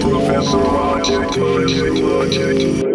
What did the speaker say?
Professor Project, Project, Project.